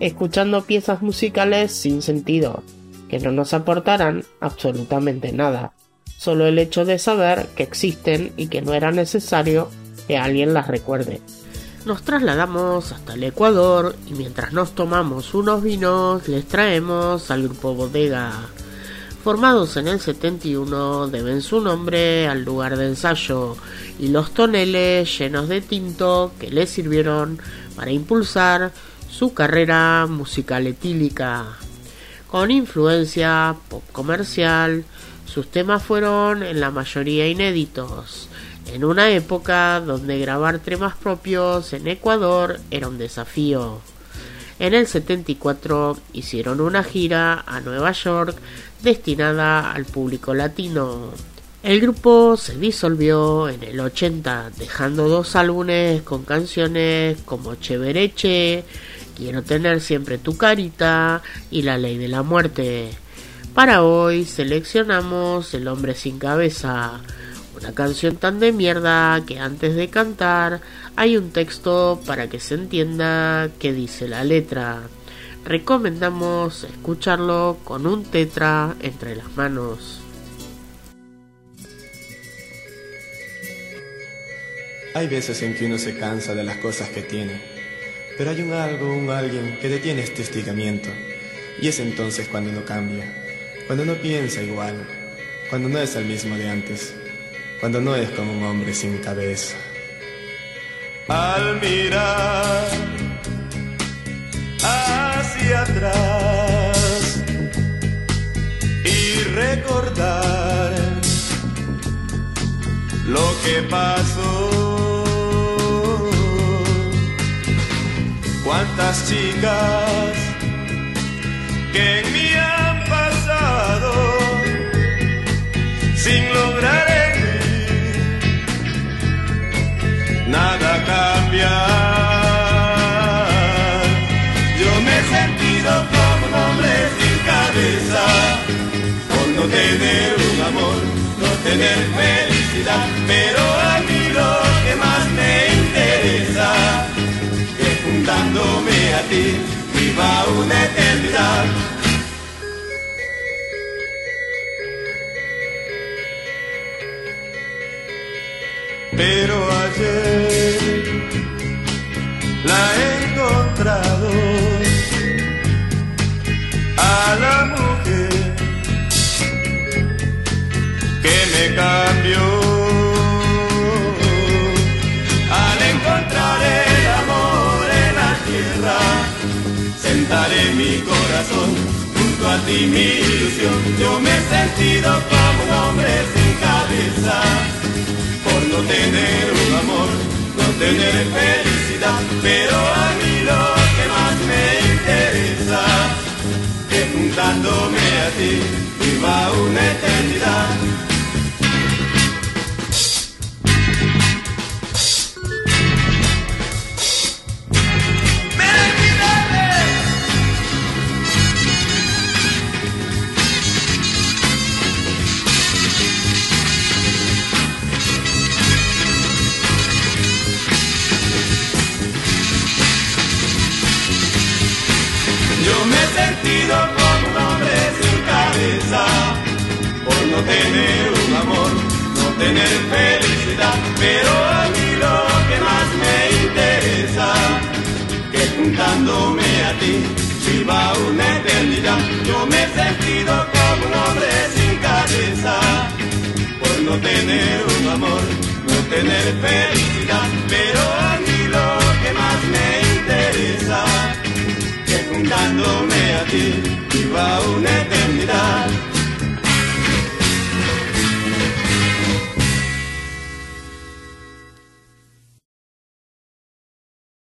escuchando piezas musicales sin sentido, que no nos aportarán absolutamente nada, solo el hecho de saber que existen y que no era necesario que alguien las recuerde. Nos trasladamos hasta el Ecuador y mientras nos tomamos unos vinos les traemos al grupo Bodega. Formados en el 71 deben su nombre al lugar de ensayo y los toneles llenos de tinto que les sirvieron para impulsar su carrera musical etílica. Con influencia pop comercial, sus temas fueron en la mayoría inéditos, en una época donde grabar temas propios en Ecuador era un desafío. En el 74 hicieron una gira a Nueva York destinada al público latino. El grupo se disolvió en el 80, dejando dos álbumes con canciones como Chevereche, Quiero tener siempre tu carita y La ley de la muerte. Para hoy seleccionamos El hombre sin cabeza, una canción tan de mierda que antes de cantar hay un texto para que se entienda qué dice la letra. Recomendamos escucharlo con un tetra entre las manos. Hay veces en que uno se cansa de las cosas que tiene pero hay un algo, un alguien que detiene este hostigamiento. Y es entonces cuando uno cambia, cuando no piensa igual, cuando no es el mismo de antes, cuando no es como un hombre sin cabeza. Al mirar hacia atrás y recordar lo que pasó cuántas chicas que en mí han pasado sin lograr en mí nada cambiar. Yo me he sentido como un hombre sin cabeza por no tener un amor, no tener felicidad, dándome a ti, viva una eternidad. Pero ayer la a ti mi ilusión. Yo me he sentido como un hombre sin cabeza por no tener un amor, no tener felicidad, pero a mí lo que más me interesa es juntándome a ti viva una eternidad. Tener un amor, no tener felicidad, pero a mí lo que más me interesa, que juntándome a ti viva una eternidad. Yo me he sentido como un hombre sin cabeza, por no tener un amor, no tener felicidad,